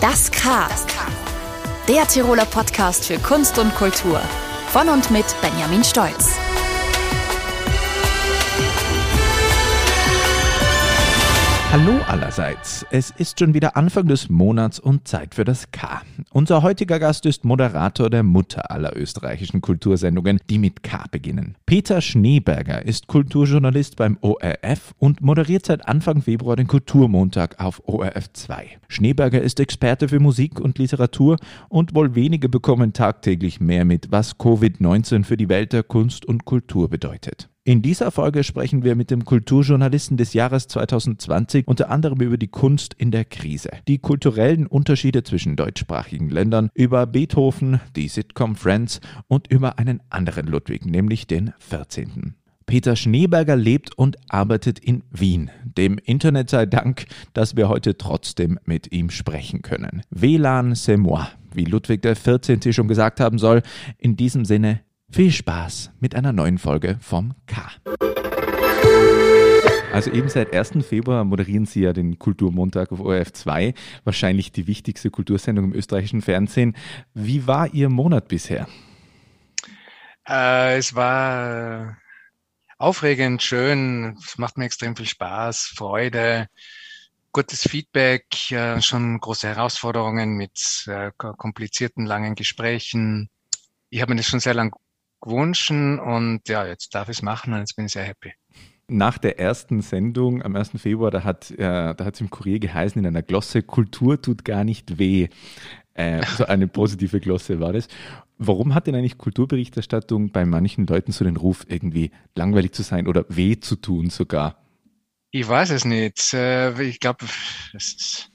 Das K. Der Tiroler Podcast für Kunst und Kultur. Von und mit Benjamin Stolz. Hallo allerseits. Es ist schon wieder Anfang des Monats und Zeit für das K. Unser heutiger Gast ist Moderator der Mutter aller österreichischen Kultursendungen, die mit K beginnen. Peter Schneeberger ist Kulturjournalist beim ORF und moderiert seit Anfang Februar den Kulturmontag auf ORF 2. Schneeberger ist Experte für Musik und Literatur und wohl wenige bekommen tagtäglich mehr mit, was Covid-19 für die Welt der Kunst und Kultur bedeutet. In dieser Folge sprechen wir mit dem Kulturjournalisten des Jahres 2020 unter anderem über die Kunst in der Krise, die kulturellen Unterschiede zwischen deutschsprachigen Ländern, über Beethoven, die Sitcom Friends und über einen anderen Ludwig, nämlich den 14. Peter Schneeberger lebt und arbeitet in Wien. Dem Internet sei Dank, dass wir heute trotzdem mit ihm sprechen können. WLAN c'est moi, wie Ludwig XIV. schon gesagt haben soll. In diesem Sinne viel Spaß mit einer neuen Folge vom K. Also eben seit 1. Februar moderieren Sie ja den Kulturmontag auf ORF 2, wahrscheinlich die wichtigste Kultursendung im österreichischen Fernsehen. Wie war Ihr Monat bisher? Äh, es war aufregend, schön, es macht mir extrem viel Spaß, Freude, gutes Feedback, äh, schon große Herausforderungen mit äh, komplizierten, langen Gesprächen. Ich habe mir das schon sehr lang gewünscht und ja, jetzt darf ich es machen und jetzt bin ich sehr happy. Nach der ersten Sendung am 1. Februar, da hat äh, da es im Kurier geheißen in einer Glosse, Kultur tut gar nicht weh. Äh, so eine positive Glosse war das. Warum hat denn eigentlich Kulturberichterstattung bei manchen Leuten so den Ruf, irgendwie langweilig zu sein oder weh zu tun sogar? Ich weiß es nicht. Äh, ich glaube, das ist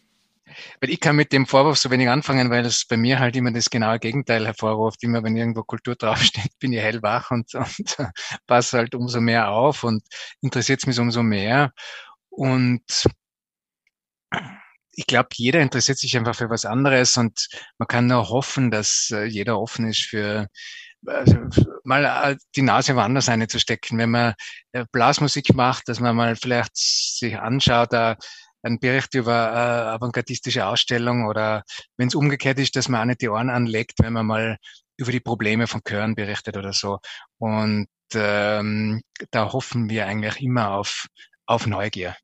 weil ich kann mit dem Vorwurf so wenig anfangen, weil es bei mir halt immer das genaue Gegenteil hervorruft. Immer wenn irgendwo Kultur draufsteht, bin ich hellwach und, und passe halt umso mehr auf und interessiert es mich umso mehr. Und ich glaube, jeder interessiert sich einfach für was anderes und man kann nur hoffen, dass äh, jeder offen ist für also, mal äh, die Nase woanders einzustecken. Wenn man Blasmusik macht, dass man mal vielleicht sich anschaut, ein Bericht über äh, avantgardistische Ausstellung oder wenn es umgekehrt ist, dass man auch nicht die Ohren anlegt, wenn man mal über die Probleme von Chören berichtet oder so. Und ähm, da hoffen wir eigentlich immer auf, auf Neugier.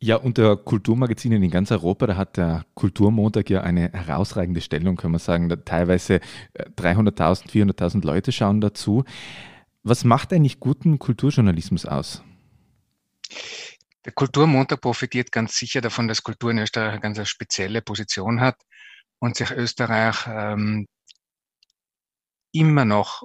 Ja, unter Kulturmagazinen in ganz Europa, da hat der Kulturmontag ja eine herausragende Stellung, kann man sagen. Teilweise 300.000, äh, 400.000 Leute schauen dazu. Was macht eigentlich guten Kulturjournalismus aus? Der Kulturmontag profitiert ganz sicher davon, dass Kultur in Österreich eine ganz spezielle Position hat und sich Österreich ähm, immer noch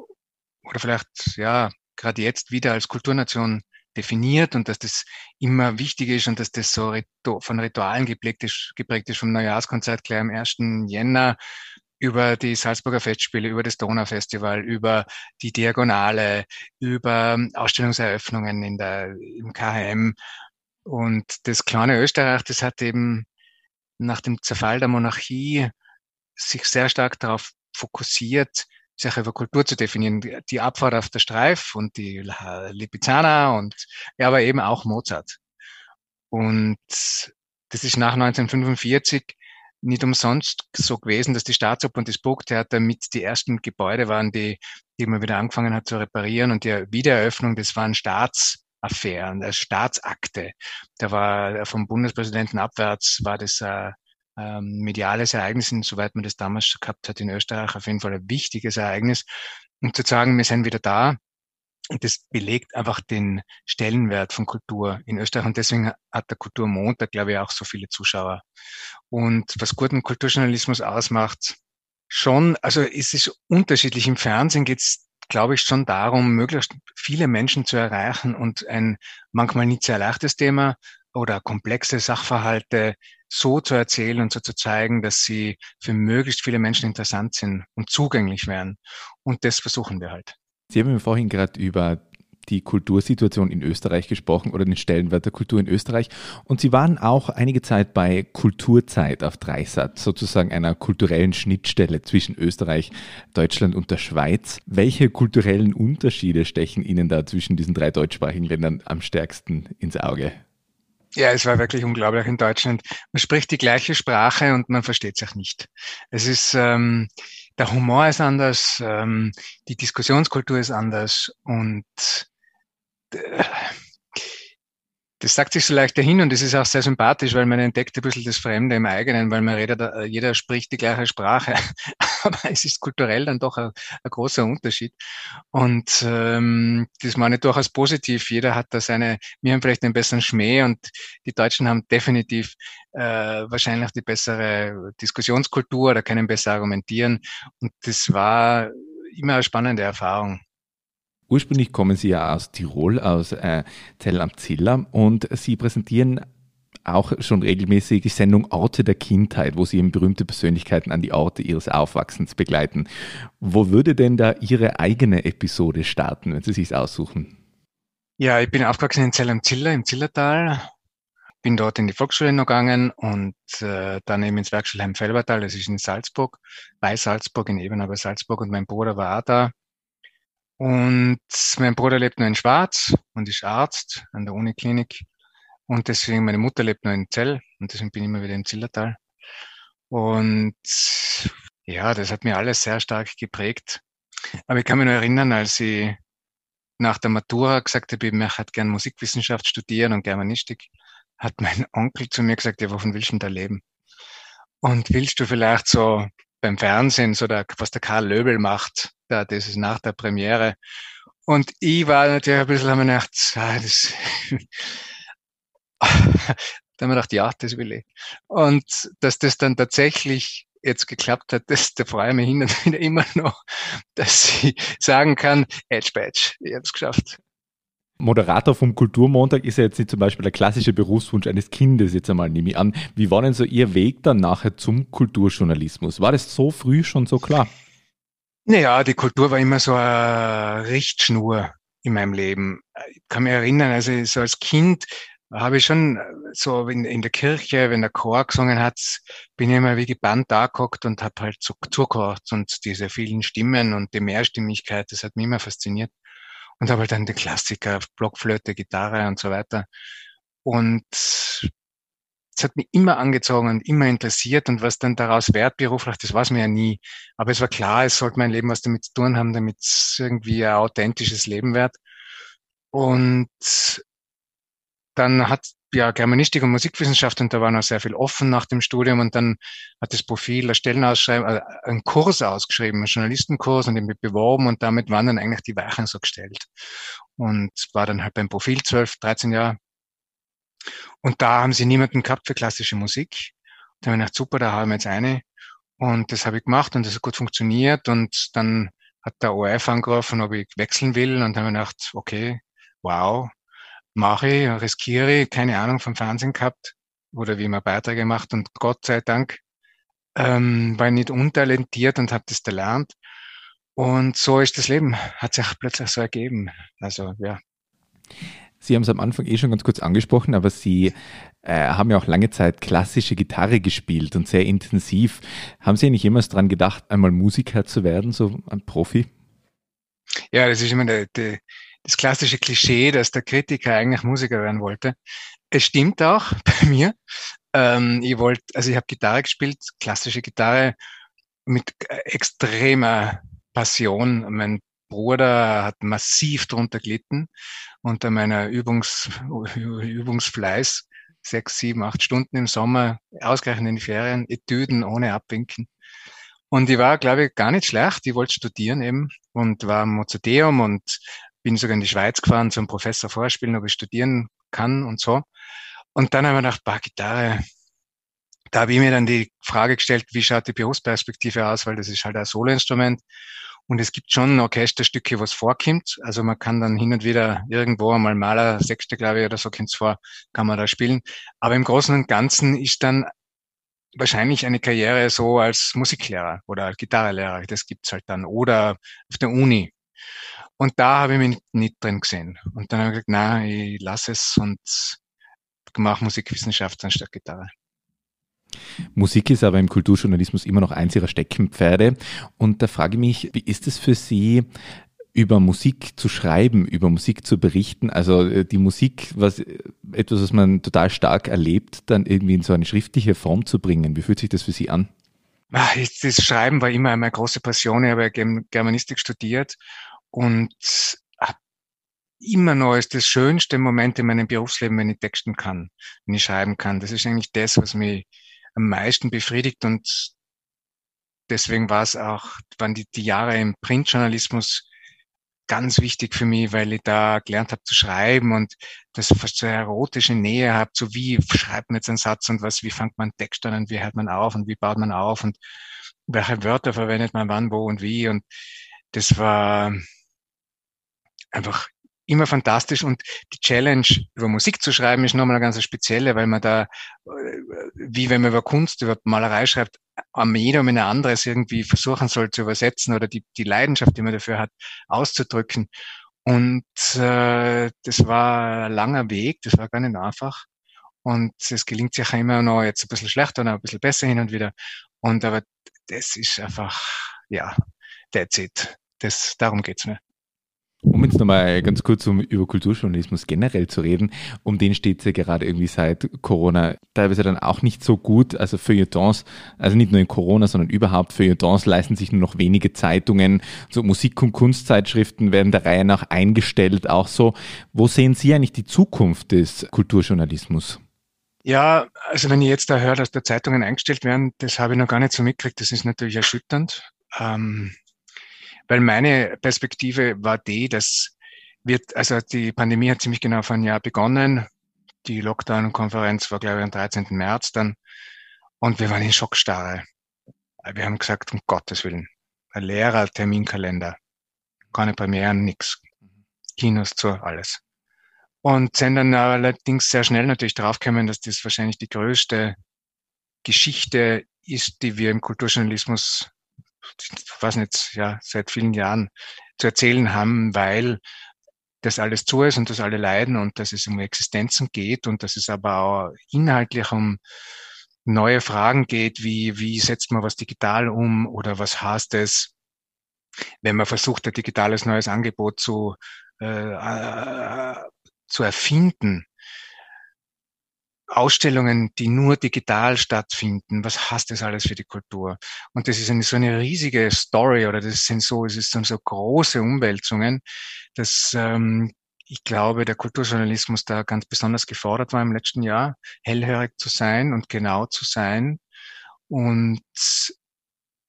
oder vielleicht ja gerade jetzt wieder als Kulturnation definiert und dass das immer wichtig ist und dass das so von Ritualen geprägt ist, geprägt ist vom Neujahrskonzert gleich am 1. Jänner über die Salzburger Festspiele, über das Donaufestival, über die Diagonale, über Ausstellungseröffnungen in der, im KHM und das kleine Österreich, das hat eben nach dem Zerfall der Monarchie sich sehr stark darauf fokussiert, sich über Kultur zu definieren. Die Abfahrt auf der Streif und die Lipizzaner und ja, aber eben auch Mozart. Und das ist nach 1945 nicht umsonst so gewesen, dass die Staatsoper und das Burgtheater mit die ersten Gebäude waren, die, die man wieder angefangen hat zu reparieren und die Wiedereröffnung, das waren Staats Affären, der Staatsakte. Da war vom Bundespräsidenten abwärts war das ein ähm, mediales Ereignis, soweit man das damals gehabt hat in Österreich, auf jeden Fall ein wichtiges Ereignis. Um zu sagen, wir sind wieder da, und das belegt einfach den Stellenwert von Kultur in Österreich. Und deswegen hat der Kulturmontag, glaube ich, auch so viele Zuschauer. Und was guten Kulturjournalismus ausmacht, schon, also es ist unterschiedlich. Im Fernsehen geht es glaube ich, schon darum, möglichst viele Menschen zu erreichen und ein manchmal nicht sehr leichtes Thema oder komplexe Sachverhalte so zu erzählen und so zu zeigen, dass sie für möglichst viele Menschen interessant sind und zugänglich werden. Und das versuchen wir halt. Sie haben vorhin gerade über die Kultursituation in Österreich gesprochen oder den Stellenwert der Kultur in Österreich. Und Sie waren auch einige Zeit bei Kulturzeit auf Dreisat, sozusagen einer kulturellen Schnittstelle zwischen Österreich, Deutschland und der Schweiz. Welche kulturellen Unterschiede stechen Ihnen da zwischen diesen drei deutschsprachigen Ländern am stärksten ins Auge? Ja, es war wirklich unglaublich in Deutschland. Man spricht die gleiche Sprache und man versteht sich nicht. Es ist, ähm, der Humor ist anders, ähm, die Diskussionskultur ist anders und das sagt sich so leicht dahin und es ist auch sehr sympathisch, weil man entdeckt ein bisschen das Fremde im eigenen, weil man redet, äh, jeder spricht die gleiche Sprache, aber es ist kulturell dann doch ein, ein großer Unterschied. Und ähm, das meine ich durchaus positiv. Jeder hat da seine, wir haben vielleicht einen besseren Schmäh und die Deutschen haben definitiv äh, wahrscheinlich die bessere Diskussionskultur oder können besser argumentieren. Und das war immer eine spannende Erfahrung. Ursprünglich kommen Sie ja aus Tirol, aus äh, Zell am Ziller und Sie präsentieren auch schon regelmäßig die Sendung Orte der Kindheit, wo Sie eben berühmte Persönlichkeiten an die Orte ihres Aufwachsens begleiten. Wo würde denn da Ihre eigene Episode starten, wenn Sie sich aussuchen? Ja, ich bin aufgewachsen in Zell am Ziller, im Zillertal. Bin dort in die Volksschule noch gegangen und äh, dann eben ins Werkschulheim Felbertal, das ist in Salzburg, bei Salzburg, in Ebenau bei Salzburg und mein Bruder war auch da. Und mein Bruder lebt nur in Schwarz und ist Arzt an der Uniklinik. Und deswegen, meine Mutter lebt nur in Zell und deswegen bin ich immer wieder im Zillertal. Und ja, das hat mir alles sehr stark geprägt. Aber ich kann mich nur erinnern, als ich nach der Matura gesagt habe, ich möchte gern Musikwissenschaft studieren und Germanistik, hat mein Onkel zu mir gesagt, ja, wovon willst du denn da leben? Und willst du vielleicht so beim Fernsehen, so der, was der Karl Löbel macht, da, das ist nach der Premiere. Und ich war natürlich ein bisschen, haben wir gedacht, ah, das, da haben wir gedacht, ja, das will ich. Und dass das dann tatsächlich jetzt geklappt hat, das, da freue ich mich hin und wieder immer noch, dass ich sagen kann, Edge Badge, ich habe es geschafft. Moderator vom Kulturmontag ist ja jetzt nicht zum Beispiel der klassische Berufswunsch eines Kindes, jetzt einmal nehme ich an. Wie war denn so Ihr Weg dann nachher zum Kulturjournalismus? War das so früh schon so klar? Naja, die Kultur war immer so eine Richtschnur in meinem Leben. Ich kann mich erinnern, also so als Kind habe ich schon so in, in der Kirche, wenn der Chor gesungen hat, bin ich immer wie gebannt da gehockt und habe halt so zugehört und diese vielen Stimmen und die Mehrstimmigkeit, das hat mich immer fasziniert und habe halt dann die Klassiker, Blockflöte, Gitarre und so weiter. Und es hat mich immer angezogen und immer interessiert und was dann daraus wert beruflich, das weiß man ja nie. Aber es war klar, es sollte mein Leben was damit zu tun haben, damit es irgendwie ein authentisches Leben wird. Und dann hat ja Germanistik und Musikwissenschaft und da war noch sehr viel offen nach dem Studium und dann hat das Profil eine Stellenausschreibung, also einen Kurs ausgeschrieben, einen Journalistenkurs und den beworben und damit waren dann eigentlich die Weichen so gestellt. Und war dann halt beim Profil 12, 13 Jahre. Und da haben sie niemanden gehabt für klassische Musik. Da habe ich gedacht, super, da haben wir jetzt eine. Und das habe ich gemacht und das hat gut funktioniert. Und dann hat der ORF angerufen, ob ich wechseln will. Und dann habe ich gedacht, okay, wow, mache ich, riskiere, keine Ahnung vom Fernsehen gehabt oder wie man Beiträge macht und Gott sei Dank ähm, war ich nicht untalentiert und habe das gelernt. Und so ist das Leben, hat sich plötzlich so ergeben. Also ja. Sie haben es am Anfang eh schon ganz kurz angesprochen, aber Sie äh, haben ja auch lange Zeit klassische Gitarre gespielt und sehr intensiv. Haben Sie eigentlich jemals daran gedacht, einmal Musiker zu werden, so ein Profi? Ja, das ist immer der, der, das klassische Klischee, dass der Kritiker eigentlich Musiker werden wollte. Es stimmt auch bei mir. Ähm, ich wollte, also ich habe Gitarre gespielt, klassische Gitarre mit extremer Passion. Mein Bruder hat massiv drunter gelitten unter meiner Übungs, Übungsfleiß. Sechs, sieben, acht Stunden im Sommer, ausgerechnet in die Ferien, Etüden ohne Abwinken. Und ich war, glaube ich, gar nicht schlecht. Ich wollte studieren eben und war am Mozarteum und bin sogar in die Schweiz gefahren zum Professor vorspielen, ob ich studieren kann und so. Und dann haben wir gedacht, bah, Gitarre, da habe ich mir dann die Frage gestellt, wie schaut die Berufsperspektive aus, weil das ist halt ein Soloinstrument. Und es gibt schon Orchesterstücke, was vorkommt. Also man kann dann hin und wieder irgendwo einmal Maler, Sechste, glaube ich, oder so kommt's vor, kann man da spielen. Aber im Großen und Ganzen ist dann wahrscheinlich eine Karriere so als Musiklehrer oder Gitarrelehrer. Das gibt's halt dann. Oder auf der Uni. Und da habe ich mich nicht, drin gesehen. Und dann habe ich gesagt, nein, ich lasse es und mache Musikwissenschaft anstatt Gitarre. Musik ist aber im Kulturjournalismus immer noch eins ihrer Steckenpferde. Und da frage ich mich, wie ist es für Sie, über Musik zu schreiben, über Musik zu berichten. Also äh, die Musik, was etwas, was man total stark erlebt, dann irgendwie in so eine schriftliche Form zu bringen. Wie fühlt sich das für Sie an? Ah, das Schreiben war immer meine große Passion. Ich habe Germanistik studiert und immer noch ist das schönste Moment in meinem Berufsleben, wenn ich texten kann, wenn ich schreiben kann. Das ist eigentlich das, was mich am meisten befriedigt und deswegen war es auch, waren die, die Jahre im Printjournalismus ganz wichtig für mich, weil ich da gelernt habe zu schreiben und das fast so erotische Nähe habe, so wie schreibt man jetzt einen Satz und was, wie fängt man einen Text an und wie hört man auf und wie baut man auf und welche Wörter verwendet man wann, wo und wie und das war einfach immer fantastisch und die Challenge über Musik zu schreiben ist nochmal eine ganz spezielle, weil man da, äh, wie wenn man über Kunst, über Malerei schreibt, am Medium in ein anderes irgendwie versuchen soll zu übersetzen oder die, die Leidenschaft, die man dafür hat, auszudrücken. Und äh, das war ein langer Weg, das war gar nicht einfach. Und es gelingt sich immer noch jetzt ein bisschen schlechter, noch ein bisschen besser hin und wieder. Und aber das ist einfach, ja, that's it. Das, darum geht's mir. Um jetzt nochmal ganz kurz um über Kulturjournalismus generell zu reden, um den steht es ja gerade irgendwie seit Corona teilweise dann auch nicht so gut. Also Feuilletons, also nicht nur in Corona, sondern überhaupt Feuilletons leisten sich nur noch wenige Zeitungen. So Musik- und Kunstzeitschriften werden der Reihe nach eingestellt. Auch so, wo sehen Sie eigentlich die Zukunft des Kulturjournalismus? Ja, also wenn ich jetzt da höre, dass da Zeitungen eingestellt werden, das habe ich noch gar nicht so mitgekriegt. Das ist natürlich erschütternd. Ähm weil meine Perspektive war die, dass wird, also die Pandemie hat ziemlich genau vor einem Jahr begonnen. Die Lockdown-Konferenz war, glaube ich, am 13. März dann. Und wir waren in Schockstarre. Wir haben gesagt, um Gottes Willen, ein leerer Terminkalender. Keine Premieren, nix. Kinos zu, alles. Und sind dann allerdings sehr schnell natürlich draufgekommen, dass das wahrscheinlich die größte Geschichte ist, die wir im Kulturjournalismus weiß nicht, ja, seit vielen Jahren zu erzählen haben, weil das alles zu ist und dass alle leiden und dass es um Existenzen geht und dass es aber auch inhaltlich um neue Fragen geht, wie, wie setzt man was digital um oder was heißt es, wenn man versucht, ein digitales neues Angebot zu, äh, äh, zu erfinden. Ausstellungen, die nur digital stattfinden, was heißt das alles für die Kultur? Und das ist eine, so eine riesige Story oder das sind so, es sind so große Umwälzungen, dass ähm, ich glaube, der Kulturjournalismus da ganz besonders gefordert war im letzten Jahr, hellhörig zu sein und genau zu sein. Und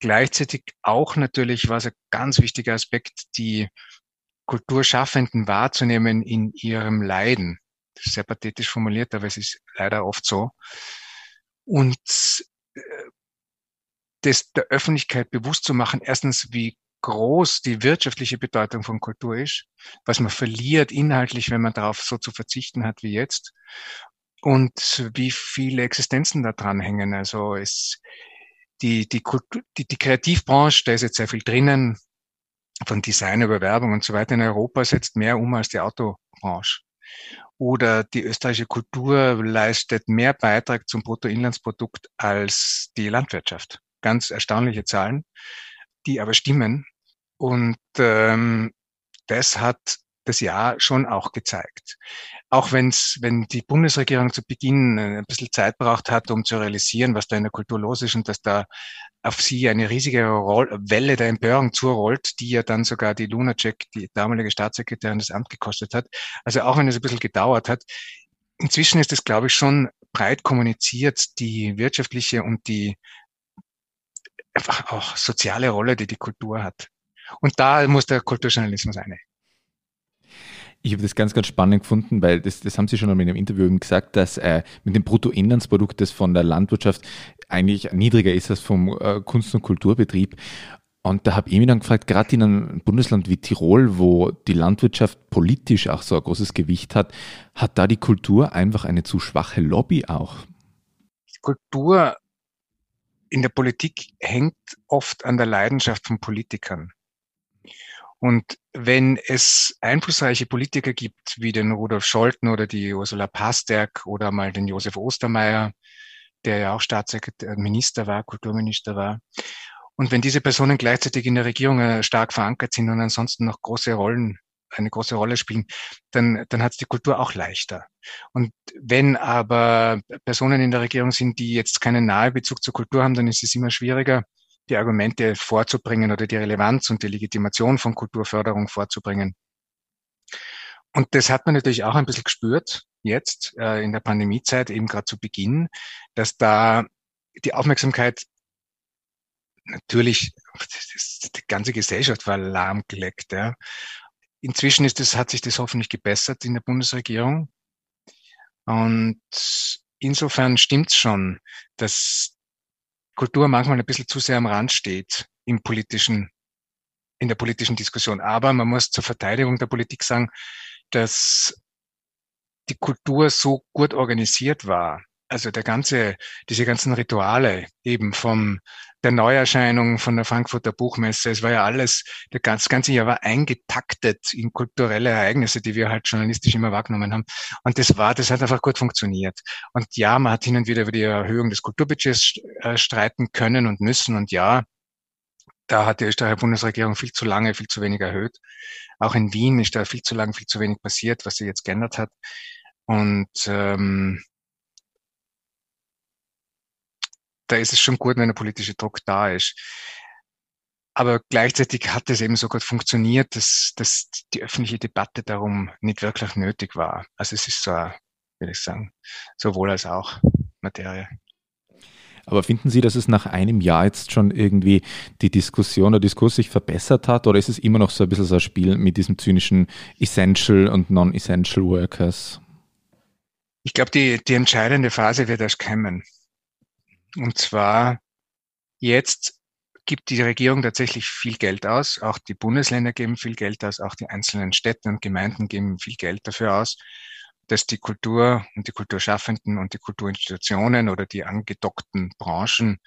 gleichzeitig auch natürlich war es ein ganz wichtiger Aspekt, die Kulturschaffenden wahrzunehmen in ihrem Leiden sehr pathetisch formuliert, aber es ist leider oft so. Und äh, das der Öffentlichkeit bewusst zu machen, erstens, wie groß die wirtschaftliche Bedeutung von Kultur ist, was man verliert inhaltlich, wenn man darauf so zu verzichten hat wie jetzt und wie viele Existenzen da dran hängen. Also es, die, die, Kultur, die, die Kreativbranche, da ist jetzt sehr viel drinnen, von Design über Werbung und so weiter in Europa setzt mehr um als die Autobranche oder die österreichische Kultur leistet mehr Beitrag zum Bruttoinlandsprodukt als die Landwirtschaft. Ganz erstaunliche Zahlen, die aber stimmen. Und ähm, das hat das Jahr schon auch gezeigt. Auch wenn's, wenn die Bundesregierung zu Beginn ein bisschen Zeit braucht hat, um zu realisieren, was da in der Kultur los ist und dass da auf sie eine riesige Roll Welle der Empörung zurollt, die ja dann sogar die Lunacek, die damalige Staatssekretärin, das Amt gekostet hat. Also auch wenn es ein bisschen gedauert hat, inzwischen ist es, glaube ich, schon breit kommuniziert, die wirtschaftliche und die einfach auch soziale Rolle, die die Kultur hat. Und da muss der Kulturjournalismus eine. Ich habe das ganz, ganz spannend gefunden, weil das, das haben Sie schon in einem Interview gesagt, dass äh, mit dem Bruttoinlandsprodukt, das von der Landwirtschaft eigentlich niedriger ist als vom äh, Kunst- und Kulturbetrieb. Und da habe ich mich dann gefragt, gerade in einem Bundesland wie Tirol, wo die Landwirtschaft politisch auch so ein großes Gewicht hat, hat da die Kultur einfach eine zu schwache Lobby auch? Kultur in der Politik hängt oft an der Leidenschaft von Politikern. Und wenn es einflussreiche Politiker gibt, wie den Rudolf Scholten oder die Ursula Pasterk oder mal den Josef Ostermeier, der ja auch Staatssekretär, Minister war, Kulturminister war, Und wenn diese Personen gleichzeitig in der Regierung äh, stark verankert sind und ansonsten noch große Rollen, eine große Rolle spielen, dann, dann hat es die Kultur auch leichter. Und wenn aber Personen in der Regierung sind, die jetzt keinen Nahebezug zur Kultur haben, dann ist es immer schwieriger, die Argumente vorzubringen oder die Relevanz und die Legitimation von Kulturförderung vorzubringen. Und das hat man natürlich auch ein bisschen gespürt jetzt äh, in der Pandemiezeit, eben gerade zu Beginn, dass da die Aufmerksamkeit natürlich, die ganze Gesellschaft war lahmgelegt. Ja. Inzwischen ist das, hat sich das hoffentlich gebessert in der Bundesregierung. Und insofern stimmt's schon, dass Kultur manchmal ein bisschen zu sehr am Rand steht im politischen, in der politischen Diskussion. Aber man muss zur Verteidigung der Politik sagen, dass die Kultur so gut organisiert war. Also der ganze, diese ganzen Rituale eben vom der Neuerscheinung von der Frankfurter Buchmesse. Es war ja alles, der ganze, das ganze Jahr war eingetaktet in kulturelle Ereignisse, die wir halt journalistisch immer wahrgenommen haben. Und das war, das hat einfach gut funktioniert. Und ja, man hat hin und wieder über die Erhöhung des Kulturbudgets äh, streiten können und müssen. Und ja, da hat die Österreicher Bundesregierung viel zu lange, viel zu wenig erhöht. Auch in Wien ist da viel zu lange, viel zu wenig passiert, was sie jetzt geändert hat. Und ähm, da ist es schon gut, wenn der politische Druck da ist. Aber gleichzeitig hat es eben so gut funktioniert, dass, dass die öffentliche Debatte darum nicht wirklich nötig war. Also es ist so, würde ich sagen, sowohl als auch Materie. Aber finden Sie, dass es nach einem Jahr jetzt schon irgendwie die Diskussion, der Diskurs sich verbessert hat? Oder ist es immer noch so ein bisschen so ein Spiel mit diesem zynischen Essential und Non-Essential Workers? Ich glaube, die, die entscheidende Phase wird erst kommen. Und zwar jetzt gibt die Regierung tatsächlich viel Geld aus. Auch die Bundesländer geben viel Geld aus. Auch die einzelnen Städte und Gemeinden geben viel Geld dafür aus dass die Kultur und die Kulturschaffenden und die Kulturinstitutionen oder die angedockten Branchen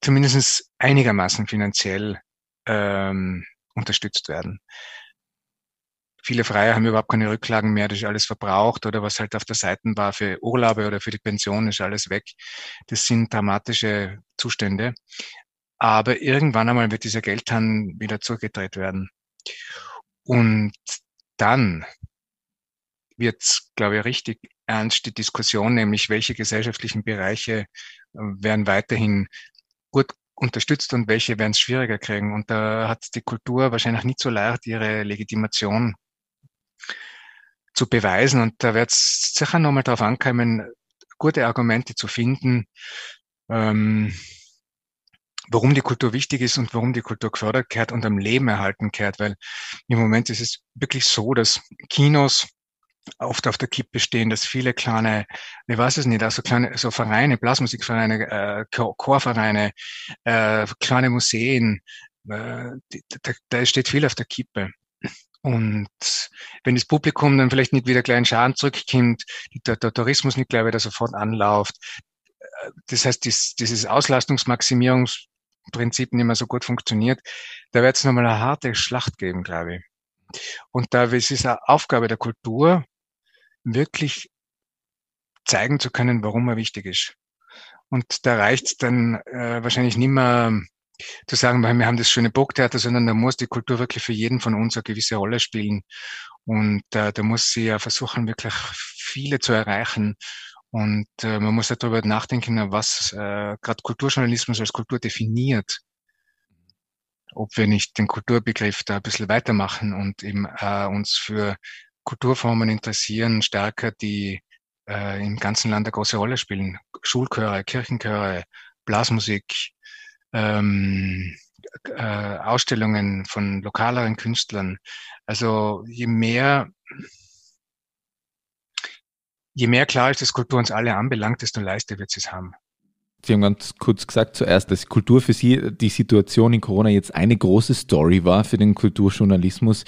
zumindest einigermaßen finanziell ähm, unterstützt werden. Viele Freie haben überhaupt keine Rücklagen mehr, das ist alles verbraucht oder was halt auf der Seite war für Urlaube oder für die Pension ist alles weg. Das sind dramatische Zustände. Aber irgendwann einmal wird dieser Geldhahn wieder zugedreht werden. Und dann wird, glaube ich, richtig ernst die Diskussion, nämlich welche gesellschaftlichen Bereiche äh, werden weiterhin gut unterstützt und welche werden es schwieriger kriegen. Und da hat die Kultur wahrscheinlich nicht so leicht, ihre Legitimation zu beweisen. Und da wird es sicher nochmal darauf ankommen, gute Argumente zu finden, ähm, warum die Kultur wichtig ist und warum die Kultur gefördert kehrt und am Leben erhalten kehrt. Weil im Moment ist es wirklich so, dass Kinos oft auf der Kippe stehen, dass viele kleine, ich weiß es nicht, also kleine so Vereine, Blasmusikvereine, äh, Chorvereine, äh, kleine Museen, äh, da, da steht viel auf der Kippe. Und wenn das Publikum dann vielleicht nicht wieder gleich in Schaden zurückkommt, der, der Tourismus nicht gleich wieder sofort anläuft, äh, das heißt, dies, dieses Auslastungsmaximierungsprinzip nicht mehr so gut funktioniert, da wird es nochmal eine harte Schlacht geben, glaube ich. Und da ist es eine Aufgabe der Kultur, wirklich zeigen zu können, warum er wichtig ist. Und da reicht es dann äh, wahrscheinlich nicht mehr zu sagen, wir haben das schöne Burgtheater, sondern da muss die Kultur wirklich für jeden von uns eine gewisse Rolle spielen. Und äh, da muss sie ja versuchen, wirklich viele zu erreichen. Und äh, man muss darüber nachdenken, was äh, gerade Kulturjournalismus als Kultur definiert. Ob wir nicht den Kulturbegriff da ein bisschen weitermachen und eben äh, uns für Kulturformen interessieren, stärker, die äh, im ganzen Land eine große Rolle spielen. Schulchöre, Kirchenchöre, Blasmusik, ähm, äh, Ausstellungen von lokaleren Künstlern. Also je mehr, je mehr klar ist, dass Kultur uns alle anbelangt, desto leichter wird es haben. Sie haben ganz kurz gesagt zuerst, dass Kultur für Sie die Situation in Corona jetzt eine große Story war für den Kulturjournalismus.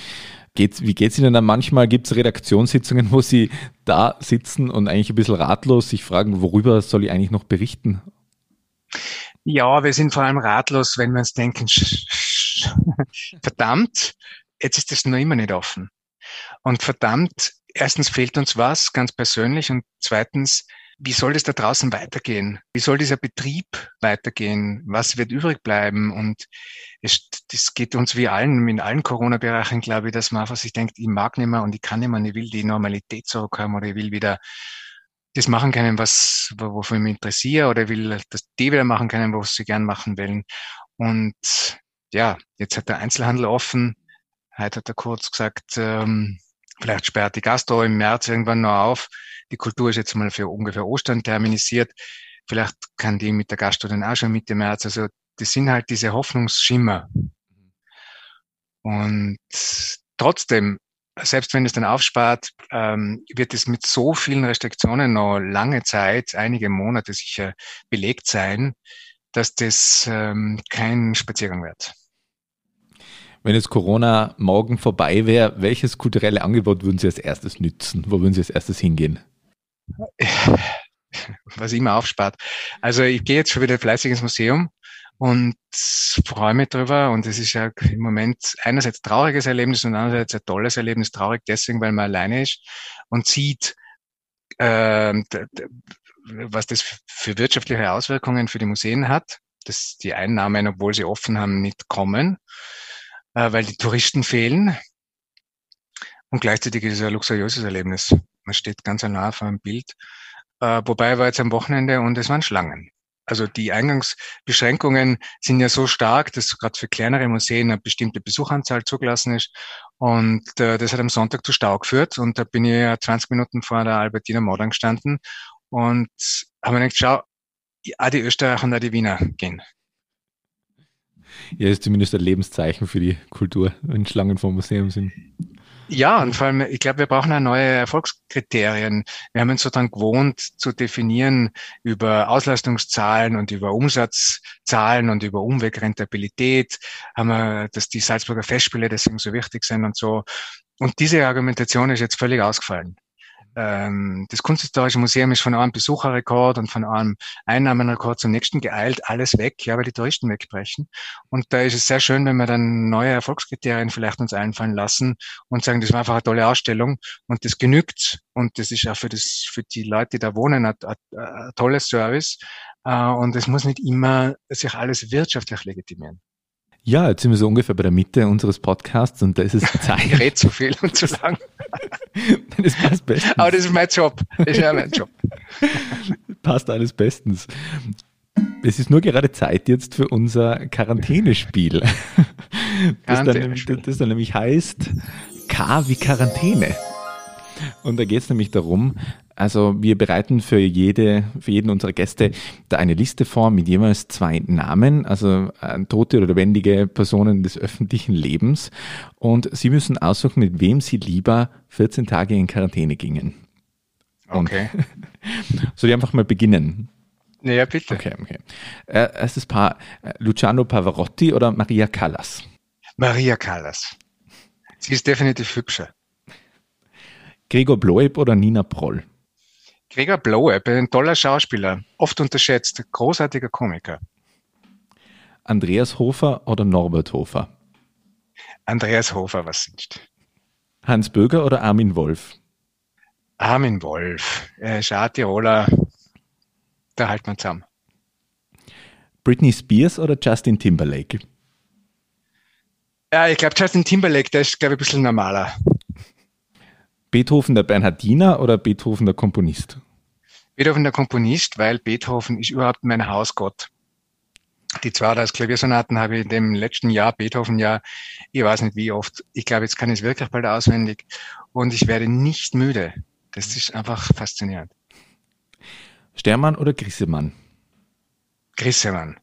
Geht's, wie geht es Ihnen dann manchmal? Gibt es Redaktionssitzungen, wo Sie da sitzen und eigentlich ein bisschen ratlos sich fragen, worüber soll ich eigentlich noch berichten? Ja, wir sind vor allem ratlos, wenn wir uns denken, verdammt, jetzt ist das noch immer nicht offen. Und verdammt, erstens fehlt uns was, ganz persönlich, und zweitens wie soll das da draußen weitergehen? Wie soll dieser Betrieb weitergehen? Was wird übrig bleiben? Und es, das geht uns wie allen, in allen Corona-Bereichen, glaube ich, dass man einfach sich denkt, ich mag nicht mehr und ich kann nicht mehr, ich will die Normalität zurückhaben oder ich will wieder das machen können, was, wofür ich mich interessiere oder will, dass die wieder machen können, was sie gern machen wollen. Und ja, jetzt hat der Einzelhandel offen. Heute hat er kurz gesagt, ähm, vielleicht sperrt die Gastro im März irgendwann noch auf. Die Kultur ist jetzt mal für ungefähr Ostern terminisiert. Vielleicht kann die mit der Gastro dann auch schon Mitte März. Also das sind halt diese Hoffnungsschimmer. Und trotzdem, selbst wenn es dann aufspart, ähm, wird es mit so vielen Restriktionen noch lange Zeit, einige Monate sicher belegt sein, dass das ähm, kein Spaziergang wird. Wenn jetzt Corona morgen vorbei wäre, welches kulturelle Angebot würden Sie als erstes nützen? Wo würden Sie als erstes hingehen? Was immer aufspart. Also ich gehe jetzt schon wieder fleißig ins Museum und freue mich drüber. Und es ist ja im Moment einerseits trauriges Erlebnis und andererseits ein tolles Erlebnis. Traurig deswegen, weil man alleine ist und sieht, äh, was das für wirtschaftliche Auswirkungen für die Museen hat, dass die Einnahmen, obwohl sie offen haben, nicht kommen äh, weil die Touristen fehlen. Und gleichzeitig ist es ein luxuriöses Erlebnis. Man steht ganz nah vor einem Bild. Äh, wobei war jetzt am Wochenende und es waren Schlangen. Also die Eingangsbeschränkungen sind ja so stark, dass gerade für kleinere Museen eine bestimmte Besuchanzahl zugelassen ist. Und äh, das hat am Sonntag zu Stau geführt. Und da bin ich ja 20 Minuten vor der Albertina Modern gestanden und habe mir gedacht, schau, auch die Österreicher und auch die Wiener gehen. Ja, ist zumindest ein Lebenszeichen für die Kultur, wenn Schlangen vor Museum sind. Ja, und vor allem, ich glaube, wir brauchen ja neue Erfolgskriterien. Wir haben uns so dann gewohnt zu definieren über Auslastungszahlen und über Umsatzzahlen und über Umwegrentabilität, haben wir, dass die Salzburger Festspiele deswegen so wichtig sind und so. Und diese Argumentation ist jetzt völlig ausgefallen ähm, das Kunsthistorische Museum ist von einem Besucherrekord und von einem Einnahmenrekord zum nächsten geeilt, alles weg, ja, weil die Touristen wegbrechen. Und da ist es sehr schön, wenn wir dann neue Erfolgskriterien vielleicht uns einfallen lassen und sagen, das war einfach eine tolle Ausstellung und das genügt und das ist auch für das, für die Leute, die da wohnen, ein, ein, ein tolles Service. Äh, und es muss nicht immer sich alles wirtschaftlich legitimieren. Ja, jetzt sind wir so ungefähr bei der Mitte unseres Podcasts und da ist es Zeit. ich rede zu viel und zu lang. das passt bestens. Aber das ist mein Job. Das ist ja mein Job. passt alles bestens. Es ist nur gerade Zeit jetzt für unser Quarantänespiel. Das, dann, das dann nämlich heißt K wie Quarantäne. Und da geht es nämlich darum, also wir bereiten für jede, für jeden unserer Gäste da eine Liste vor mit jeweils zwei Namen, also äh, tote oder lebendige Personen des öffentlichen Lebens. Und Sie müssen aussuchen, mit wem Sie lieber 14 Tage in Quarantäne gingen. Okay. soll ich einfach mal beginnen? Ja, bitte. Okay, okay. Äh, erstes Paar, äh, Luciano Pavarotti oder Maria Callas? Maria Callas. Sie ist definitiv hübscher. Gregor Bloeb oder Nina Proll? Gregor Bloeb, ein toller Schauspieler, oft unterschätzt, großartiger Komiker. Andreas Hofer oder Norbert Hofer? Andreas Hofer, was nicht. Hans Böger oder Armin Wolf? Armin Wolf, er ist auch Tiroler, da halten wir zusammen. Britney Spears oder Justin Timberlake? Ja, ich glaube Justin Timberlake, der ist, glaube ich, ein bisschen normaler. Beethoven der Bernhardiner oder Beethoven der Komponist? Beethoven der Komponist, weil Beethoven ist überhaupt mein Hausgott. Die zwei als Klaviersonaten habe ich in dem letzten Jahr, Beethoven-Jahr, ich weiß nicht wie oft, ich glaube, jetzt kann ich es wirklich bald auswendig und ich werde nicht müde. Das ist einfach faszinierend. Stermann oder Grissemann? Grissemann.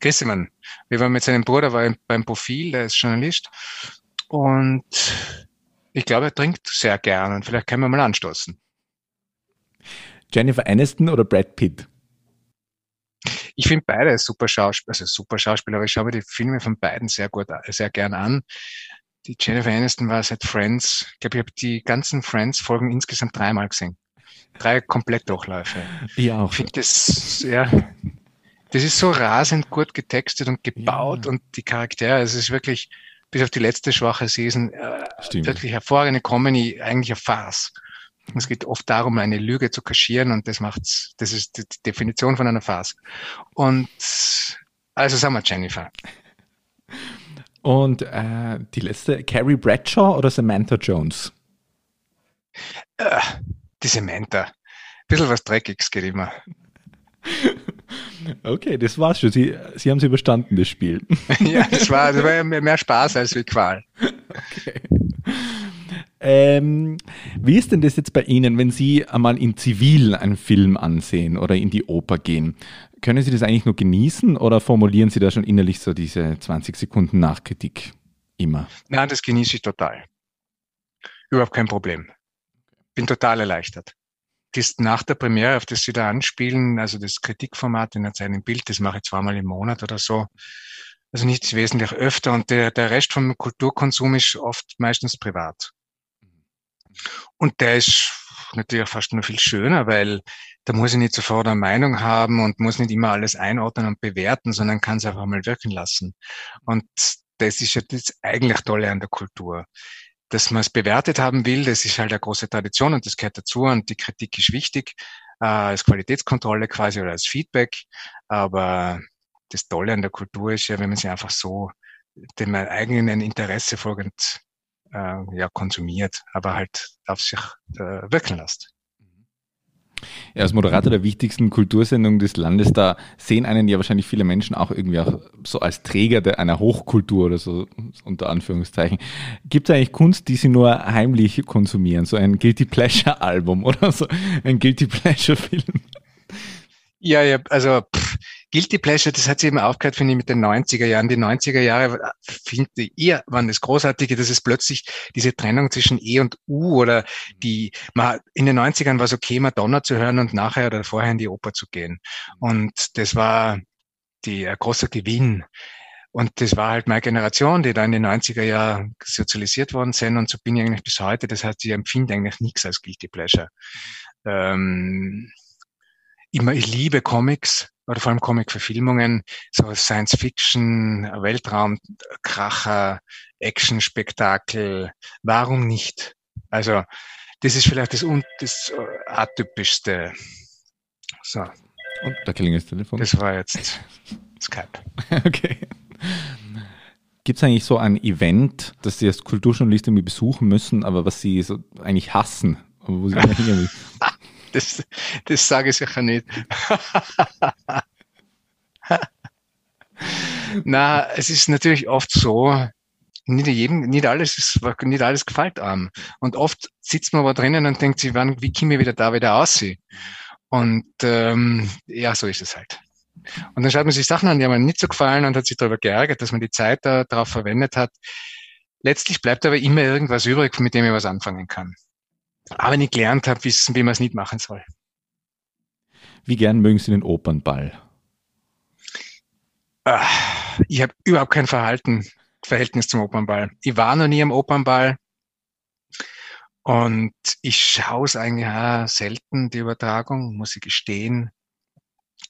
Grissemann. Wir waren mit seinem Bruder war beim Profil, der ist Journalist und ich glaube, er trinkt sehr gern und vielleicht können wir mal anstoßen. Jennifer Aniston oder Brad Pitt? Ich finde beide super Schauspieler, also super Schauspieler, aber ich schaue mir die Filme von beiden sehr gut, sehr gern an. Die Jennifer Aniston war seit Friends, ich glaube, ich habe die ganzen Friends-Folgen insgesamt dreimal gesehen. Drei Komplettdurchläufe. Ich auch. Ich finde das, ja, das ist so rasend gut getextet und gebaut ja. und die Charaktere, es ist wirklich, bis auf die letzte schwache Season äh, wirklich hervorragende Comedy, eigentlich eine Farce. Es geht oft darum, eine Lüge zu kaschieren und das macht's, das ist die Definition von einer Farce. Und also sagen wir Jennifer. Und äh, die letzte, Carrie Bradshaw oder Samantha Jones? Äh, die Samantha. Ein bisschen was Dreckiges geht immer. Okay, das war's schon. Sie, Sie haben es überstanden, das Spiel. ja, das war, das war mehr Spaß als wie Qual. Okay. Ähm, wie ist denn das jetzt bei Ihnen, wenn Sie einmal in Zivil einen Film ansehen oder in die Oper gehen? Können Sie das eigentlich nur genießen oder formulieren Sie da schon innerlich so diese 20 Sekunden Nachkritik immer? Nein, das genieße ich total. Überhaupt kein Problem. Bin total erleichtert. Das nach der Premiere, auf das Sie da anspielen, also das Kritikformat in einem Bild, das mache ich zweimal im Monat oder so. Also nicht wesentlich öfter und der, der Rest vom Kulturkonsum ist oft meistens privat. Und der ist natürlich fast nur viel schöner, weil da muss ich nicht sofort eine Meinung haben und muss nicht immer alles einordnen und bewerten, sondern kann es einfach mal wirken lassen. Und das ist ja das eigentlich Tolle an der Kultur. Dass man es bewertet haben will, das ist halt eine große Tradition und das gehört dazu und die Kritik ist wichtig äh, als Qualitätskontrolle quasi oder als Feedback. Aber das Tolle an der Kultur ist ja, wenn man sie einfach so dem eigenen Interesse folgend äh, ja, konsumiert, aber halt auf sich äh, wirken lässt. Ja, als Moderator der wichtigsten Kultursendung des Landes, da sehen einen ja wahrscheinlich viele Menschen auch irgendwie auch so als Träger der, einer Hochkultur oder so, unter Anführungszeichen. Gibt es eigentlich Kunst, die Sie nur heimlich konsumieren? So ein Guilty Pleasure Album oder so ein Guilty Pleasure Film? Ja, ja, also Guilty Pleasure, das hat sich eben aufgehört, finde ich, mit den 90er Jahren. Die 90er Jahre, finde ich, waren das Großartige, dass es plötzlich diese Trennung zwischen E und U oder die, man, in den 90ern war es okay, Madonna zu hören und nachher oder vorher in die Oper zu gehen. Und das war die, ein großer Gewinn. Und das war halt meine Generation, die da in den 90er Jahren sozialisiert worden sind. Und so bin ich eigentlich bis heute. Das heißt, ich empfinde eigentlich nichts als Guilty Pleasure. Ähm, ich liebe Comics oder vor allem Comic-Verfilmungen, so Science-Fiction, Weltraum, Kracher, Action-Spektakel. Warum nicht? Also, das ist vielleicht das, das äh, atypischste. So. Und da klingelt das Telefon. Das war jetzt Skype. okay. Gibt es eigentlich so ein Event, das Sie als Kulturjournalist irgendwie besuchen müssen, aber was Sie so eigentlich hassen? Wo Sie Das, das sage ich sicher nicht. Na, es ist natürlich oft so, nicht jedem, nicht alles ist, nicht alles gefällt einem. Und oft sitzt man aber drinnen und denkt sich, wann, wie komme ich wieder da wieder aussehen? Und ähm, ja, so ist es halt. Und dann schaut man sich Sachen an, die einem nicht so gefallen und hat sich darüber geärgert, dass man die Zeit da darauf verwendet hat. Letztlich bleibt aber immer irgendwas übrig, mit dem ich was anfangen kann aber nicht gelernt habe, wissen, wie man es nicht machen soll. Wie gern mögen Sie den Opernball? Ah, ich habe überhaupt kein Verhalten, Verhältnis zum Opernball. Ich war noch nie am Opernball und ich schaue es eigentlich auch selten, die Übertragung, muss ich gestehen.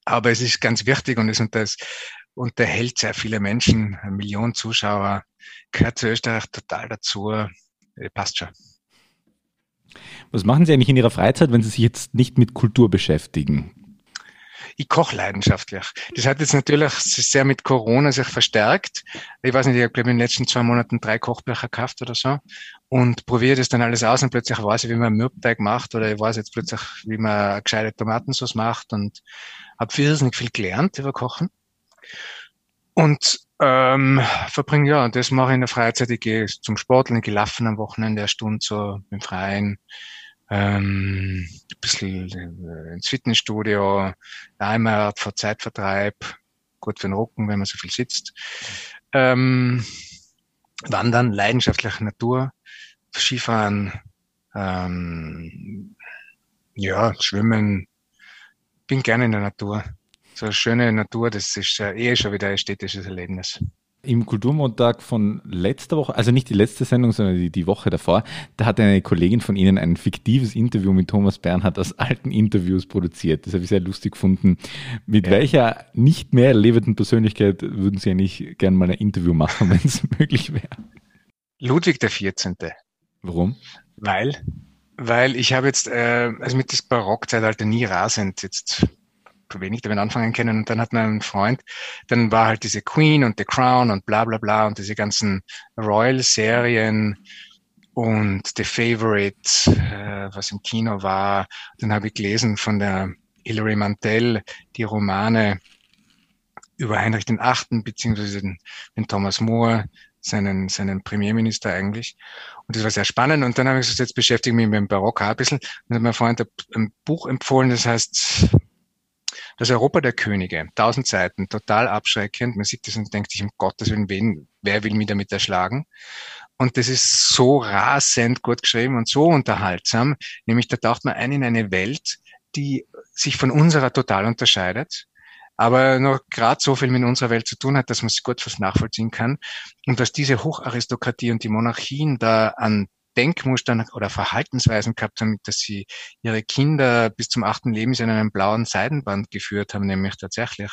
Aber es ist ganz wichtig und es unterhält sehr viele Menschen, eine Million Zuschauer, gehört zu Österreich total dazu, passt schon. Was machen Sie eigentlich in Ihrer Freizeit, wenn Sie sich jetzt nicht mit Kultur beschäftigen? Ich koche leidenschaftlich. Das hat jetzt natürlich sehr mit Corona sich verstärkt. Ich weiß nicht, ich habe in den letzten zwei Monaten drei Kochbücher gekauft oder so und probiere das dann alles aus und plötzlich weiß ich, wie man Mürbteig macht oder ich weiß jetzt plötzlich, wie man gescheite Tomatensauce macht und habe viel gelernt über Kochen. Und ähm, verbringe, ja, das mache ich in der Freizeit. Ich gehe zum Sporteln, gelaufen am Wochenende eine Stunde so im Freien. Ähm, ein bisschen äh, ins Fitnessstudio, einmal für Zeitvertreib, gut für den Rücken, wenn man so viel sitzt. Ähm, Wandern, leidenschaftliche Natur, Skifahren, ähm, ja, Schwimmen. Bin gerne in der Natur so eine schöne Natur, das ist äh, eh schon wieder ein städtisches Erlebnis. Im Kulturmontag von letzter Woche, also nicht die letzte Sendung, sondern die, die Woche davor, da hat eine Kollegin von Ihnen ein fiktives Interview mit Thomas Bernhard aus alten Interviews produziert. Das habe ich sehr lustig gefunden. Mit ja. welcher nicht mehr lebenden Persönlichkeit würden Sie eigentlich gerne mal ein Interview machen, wenn es möglich wäre? Ludwig der 14. Warum? Weil weil ich habe jetzt, äh, also mit das Barockzeitalter nie rasend jetzt wenig damit anfangen können. Und dann hat mein Freund, dann war halt diese Queen und The Crown und bla bla bla und diese ganzen Royal-Serien und The Favorite, äh, was im Kino war. Dann habe ich gelesen von der Hilary Mantel die Romane über Heinrich den Achten beziehungsweise den, den Thomas More, seinen, seinen Premierminister eigentlich. Und das war sehr spannend. Und dann habe ich gesagt, jetzt beschäftige ich mich mit dem Barock ein bisschen. Und dann hat mein Freund ein Buch empfohlen, das heißt das Europa der Könige, tausend Seiten, total abschreckend. Man sieht das und denkt sich, um Gottes Willen, wen, wer will mich damit erschlagen? Und das ist so rasend gut geschrieben und so unterhaltsam. Nämlich da taucht man ein in eine Welt, die sich von unserer total unterscheidet aber noch gerade so viel mit unserer Welt zu tun hat, dass man es gut was nachvollziehen kann. Und dass diese Hocharistokratie und die Monarchien da an Denkmustern oder Verhaltensweisen gehabt haben, dass sie ihre Kinder bis zum achten Lebensjahr in einem blauen Seidenband geführt haben, nämlich tatsächlich.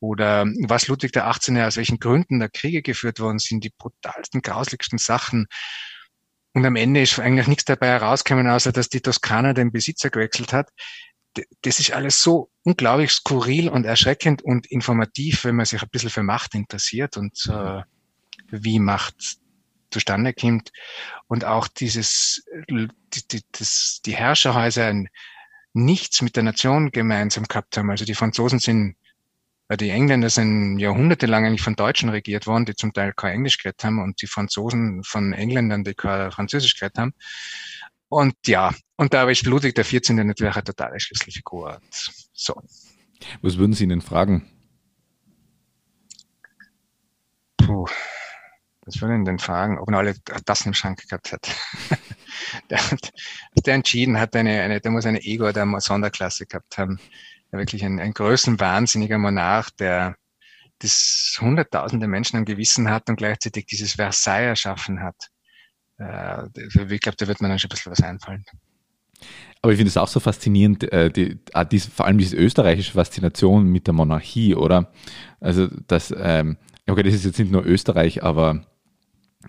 Oder was Ludwig der 18. aus welchen Gründen da Kriege geführt worden sind, die brutalsten, grauslichsten Sachen. Und am Ende ist eigentlich nichts dabei herausgekommen, außer dass die Toskana den Besitzer gewechselt hat. Das ist alles so unglaublich skurril und erschreckend und informativ, wenn man sich ein bisschen für Macht interessiert und äh, wie Macht zustande kommt und auch dieses, die, die, das, die Herrscherhäuser nichts mit der Nation gemeinsam gehabt haben. Also die Franzosen sind, weil die Engländer sind jahrhundertelang eigentlich von Deutschen regiert worden, die zum Teil kein Englisch geredet haben und die Franzosen von Engländern, die kein Französisch geredet haben. Und ja, und da ist Ludwig der 14. natürlich eine totale Schlüsselfigur. So. Was würden Sie denn fragen? Puh. Was würden denn fragen, ob man alle Tassen im Schrank gehabt hat? der, der entschieden hat, eine, eine, der muss eine Ego der Sonderklasse gehabt haben. Der wirklich ein, ein größenwahnsinniger Monarch, der das hunderttausende Menschen am Gewissen hat und gleichzeitig dieses Versailles erschaffen hat. Äh, ich glaube, da wird man dann schon ein bisschen was einfallen. Aber ich finde es auch so faszinierend, äh, die, ah, die, vor allem diese österreichische Faszination mit der Monarchie, oder? Also, das, ähm, okay, das ist jetzt nicht nur Österreich, aber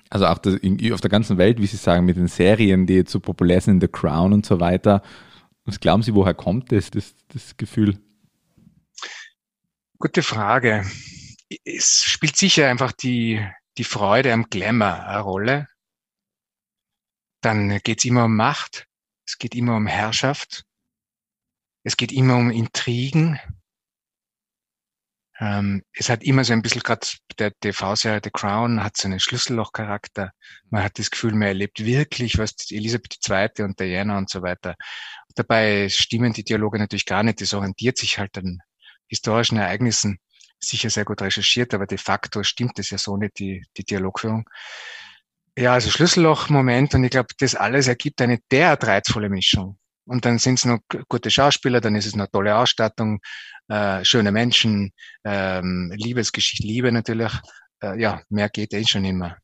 also auch das, auf der ganzen Welt, wie Sie sagen, mit den Serien, die jetzt so populär sind, The Crown und so weiter. Was glauben Sie, woher kommt das, das, das Gefühl? Gute Frage. Es spielt sicher einfach die, die Freude am Glamour eine Rolle. Dann geht es immer um Macht, es geht immer um Herrschaft, es geht immer um Intrigen, ähm, es hat immer so ein bisschen, gerade der TV-Serie The Crown hat so einen Schlüsselloch-Charakter. Man hat das Gefühl, man erlebt wirklich, was Elisabeth II. und Diana und so weiter. Dabei stimmen die Dialoge natürlich gar nicht. Das orientiert sich halt an historischen Ereignissen. Sicher sehr gut recherchiert, aber de facto stimmt es ja so nicht, die, die Dialogführung. Ja, also Schlüsselloch-Moment und ich glaube, das alles ergibt eine derart reizvolle Mischung. Und dann sind es noch gute Schauspieler, dann ist es noch tolle Ausstattung, äh, schöne Menschen, ähm, Liebesgeschichte, Liebe natürlich. Äh, ja, mehr geht eh schon immer.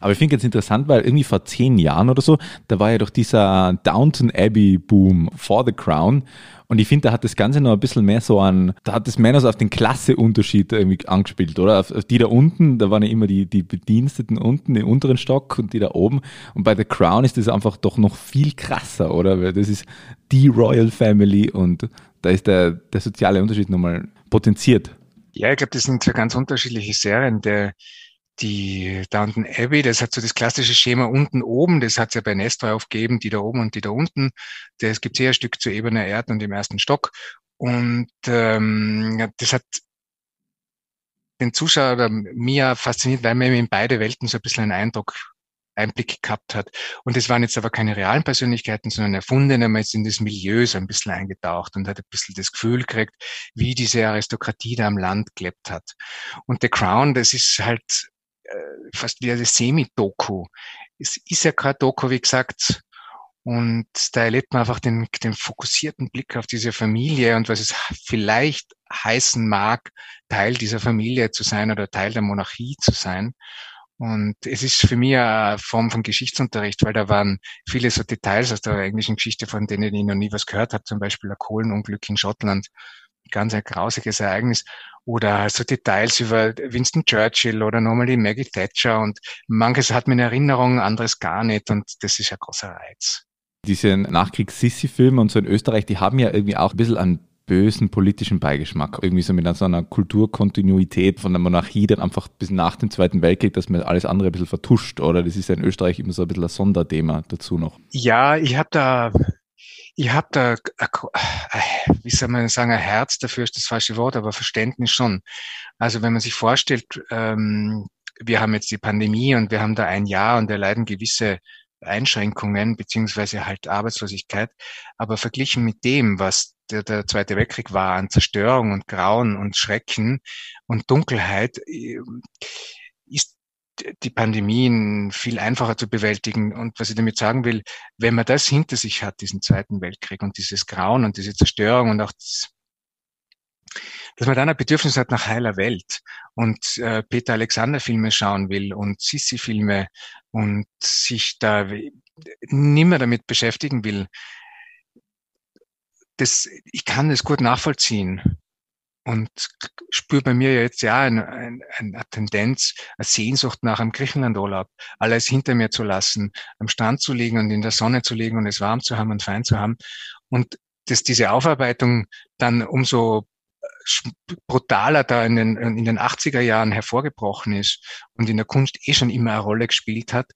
Aber ich finde jetzt interessant, weil irgendwie vor zehn Jahren oder so, da war ja doch dieser Downton Abbey Boom for the Crown. Und ich finde, da hat das Ganze noch ein bisschen mehr so an, da hat das mehr so auf den Klasseunterschied irgendwie angespielt, oder? Auf, auf die da unten, da waren ja immer die, die Bediensteten unten im unteren Stock und die da oben. Und bei The Crown ist das einfach doch noch viel krasser, oder? Weil das ist die Royal Family und da ist der, der soziale Unterschied nochmal potenziert. Ja, ich glaube, das sind zwei ganz unterschiedliche Serien. Der, die Downton Abbey, das hat so das klassische Schema unten oben, das hat es ja bei Nestor aufgegeben, die da oben und die da unten. Das gibt eher ein Stück zu ebener Erde und im ersten Stock. Und ähm, das hat den Zuschauer oder mir fasziniert, weil man in beide Welten so ein bisschen einen Eindruck, Einblick gehabt hat. Und es waren jetzt aber keine realen Persönlichkeiten, sondern erfundene. Man ist in das Milieu so ein bisschen eingetaucht und hat ein bisschen das Gefühl gekriegt, wie diese Aristokratie da am Land gelebt hat. Und The Crown, das ist halt fast wie eine Semi-Doku. Es ist ja kein Doku, wie gesagt, und da erlebt man einfach den, den fokussierten Blick auf diese Familie und was es vielleicht heißen mag, Teil dieser Familie zu sein oder Teil der Monarchie zu sein. Und es ist für mich eine Form von Geschichtsunterricht, weil da waren viele so Details aus der englischen Geschichte, von denen ich noch nie was gehört habe, zum Beispiel ein Kohlenunglück in Schottland, ganz ein grausiges Ereignis oder so Details über Winston Churchill oder nochmal die Maggie Thatcher und manches hat mir in Erinnerung, anderes gar nicht und das ist ein großer Reiz. Diese Nachkriegs-Sissi-Filme und so in Österreich, die haben ja irgendwie auch ein bisschen einen bösen politischen Beigeschmack. Irgendwie so mit so einer Kulturkontinuität von der Monarchie dann einfach bis nach dem Zweiten Weltkrieg, dass man alles andere ein bisschen vertuscht, oder? Das ist ja in Österreich immer so ein bisschen ein Sonderthema dazu noch. Ja, ich habe da ich habe da, wie soll man sagen, ein Herz dafür ist das falsche Wort, aber Verständnis schon. Also wenn man sich vorstellt, ähm, wir haben jetzt die Pandemie und wir haben da ein Jahr und wir leiden gewisse Einschränkungen beziehungsweise halt Arbeitslosigkeit. Aber verglichen mit dem, was der, der Zweite Weltkrieg war an Zerstörung und Grauen und Schrecken und Dunkelheit, äh, ist die Pandemien viel einfacher zu bewältigen. Und was ich damit sagen will, wenn man das hinter sich hat, diesen Zweiten Weltkrieg und dieses Grauen und diese Zerstörung und auch das, dass man dann ein Bedürfnis hat nach heiler Welt und äh, Peter Alexander Filme schauen will und Sissi Filme und sich da nimmer damit beschäftigen will, das, ich kann das gut nachvollziehen und spüre bei mir jetzt ja eine, eine, eine Tendenz, eine Sehnsucht nach einem Griechenlandurlaub, alles hinter mir zu lassen, am Strand zu liegen und in der Sonne zu liegen und es warm zu haben und fein zu haben. Und dass diese Aufarbeitung dann umso brutaler da in den, in den 80er Jahren hervorgebrochen ist und in der Kunst eh schon immer eine Rolle gespielt hat,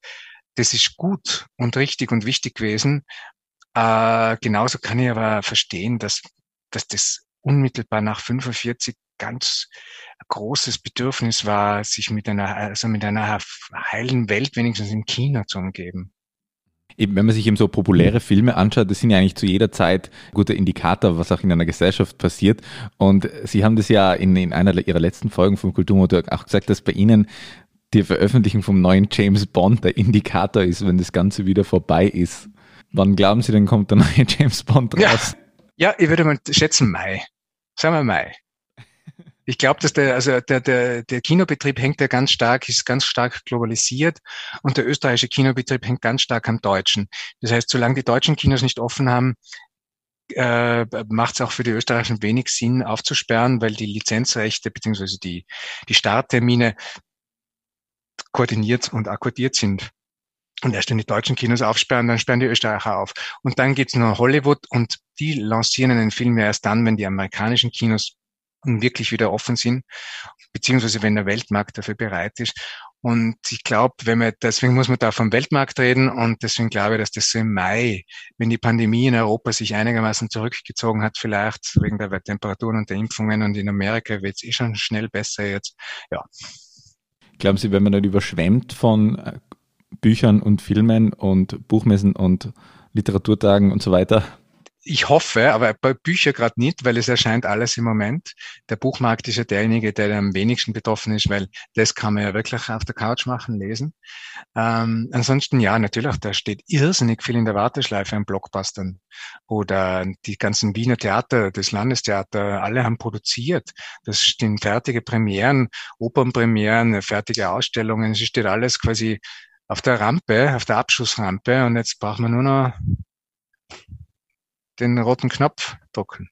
das ist gut und richtig und wichtig gewesen. Äh, genauso kann ich aber verstehen, dass, dass das unmittelbar nach 45 ganz großes Bedürfnis war, sich mit einer, also mit einer heilen Welt wenigstens im Kino zu umgeben. Eben, wenn man sich eben so populäre Filme anschaut, das sind ja eigentlich zu jeder Zeit ein guter Indikator, was auch in einer Gesellschaft passiert. Und Sie haben das ja in, in einer Ihrer letzten Folgen vom Kulturmotor auch gesagt, dass bei Ihnen die Veröffentlichung vom neuen James Bond der Indikator ist, wenn das Ganze wieder vorbei ist. Wann glauben Sie denn, kommt der neue James Bond raus? Ja, ja ich würde mal schätzen Mai. Sagen wir Mai. Ich glaube, dass der, also der, der, der Kinobetrieb hängt ja ganz stark, ist ganz stark globalisiert und der österreichische Kinobetrieb hängt ganz stark am deutschen. Das heißt, solange die deutschen Kinos nicht offen haben, äh, macht es auch für die Österreichischen wenig Sinn aufzusperren, weil die Lizenzrechte beziehungsweise die, die Starttermine koordiniert und akkordiert sind. Und erst wenn die deutschen Kinos aufsperren, dann sperren die Österreicher auf. Und dann geht's nur Hollywood und die lancieren einen Film erst dann, wenn die amerikanischen Kinos wirklich wieder offen sind, beziehungsweise wenn der Weltmarkt dafür bereit ist. Und ich glaube, wenn man, deswegen muss man da vom Weltmarkt reden und deswegen glaube ich, dass das so im Mai, wenn die Pandemie in Europa sich einigermaßen zurückgezogen hat, vielleicht wegen der Temperaturen und der Impfungen und in Amerika wird es eh schon schnell besser jetzt, ja. Glauben Sie, wenn man dann überschwemmt von Büchern und Filmen und Buchmessen und Literaturtagen und so weiter, ich hoffe, aber bei Büchern gerade nicht, weil es erscheint alles im Moment. Der Buchmarkt ist ja derjenige, der am wenigsten betroffen ist, weil das kann man ja wirklich auf der Couch machen, lesen. Ähm, ansonsten ja, natürlich, da steht irrsinnig viel in der Warteschleife an Blockbustern. Oder die ganzen Wiener Theater, das Landestheater, alle haben produziert. Das stehen fertige Premieren, Opernpremieren, fertige Ausstellungen. Es steht alles quasi auf der Rampe, auf der Abschussrampe und jetzt braucht man nur noch den roten Knopf drücken.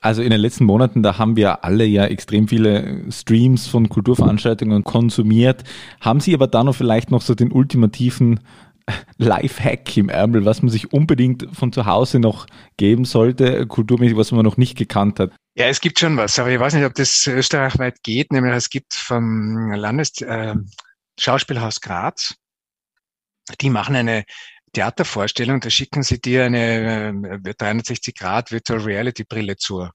Also in den letzten Monaten, da haben wir alle ja extrem viele Streams von Kulturveranstaltungen konsumiert. Haben Sie aber da noch vielleicht noch so den ultimativen Lifehack im Ärmel, was man sich unbedingt von zu Hause noch geben sollte, kulturmäßig, was man noch nicht gekannt hat? Ja, es gibt schon was, aber ich weiß nicht, ob das österreichweit geht. Nämlich es gibt vom Landes äh, Schauspielhaus Graz, die machen eine Theatervorstellung, da schicken sie dir eine 360 äh, Grad Virtual Reality Brille zu.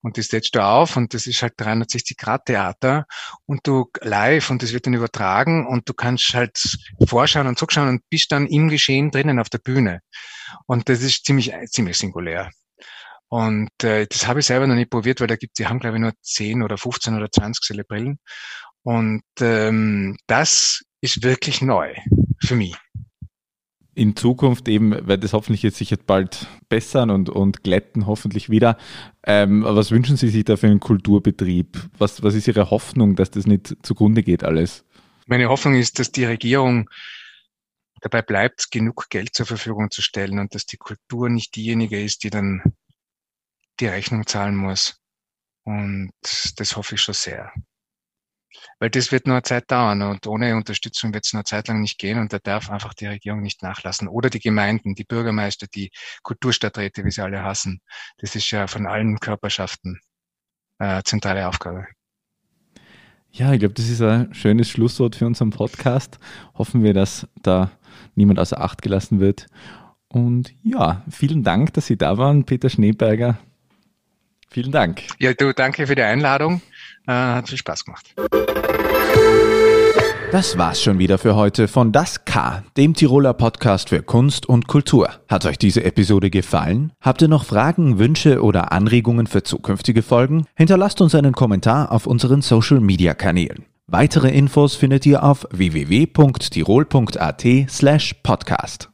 Und die setzt du auf und das ist halt 360 Grad Theater und du live und das wird dann übertragen und du kannst halt vorschauen und zuschauen und bist dann im Geschehen drinnen auf der Bühne. Und das ist ziemlich, ziemlich singulär. Und äh, das habe ich selber noch nicht probiert, weil da gibt, die haben glaube ich nur 10 oder 15 oder 20 Celebrillen. Und ähm, das ist wirklich neu für mich in Zukunft eben wird es hoffentlich jetzt sich jetzt bald bessern und, und glätten hoffentlich wieder. Ähm, was wünschen Sie sich da für einen Kulturbetrieb? Was, was ist Ihre Hoffnung, dass das nicht zugrunde geht alles? Meine Hoffnung ist, dass die Regierung dabei bleibt, genug Geld zur Verfügung zu stellen und dass die Kultur nicht diejenige ist, die dann die Rechnung zahlen muss. Und das hoffe ich schon sehr. Weil das wird nur eine Zeit dauern und ohne Unterstützung wird es nur eine Zeit lang nicht gehen und da darf einfach die Regierung nicht nachlassen. Oder die Gemeinden, die Bürgermeister, die Kulturstadträte, wie sie alle hassen. Das ist ja von allen Körperschaften äh, zentrale Aufgabe. Ja, ich glaube, das ist ein schönes Schlusswort für unseren Podcast. Hoffen wir, dass da niemand außer Acht gelassen wird. Und ja, vielen Dank, dass Sie da waren, Peter Schneeberger. Vielen Dank. Ja, du, danke für die Einladung. Äh, hat viel Spaß gemacht. Das war's schon wieder für heute von Das K, dem Tiroler Podcast für Kunst und Kultur. Hat euch diese Episode gefallen? Habt ihr noch Fragen, Wünsche oder Anregungen für zukünftige Folgen? Hinterlasst uns einen Kommentar auf unseren Social Media Kanälen. Weitere Infos findet ihr auf www.tirol.at slash podcast.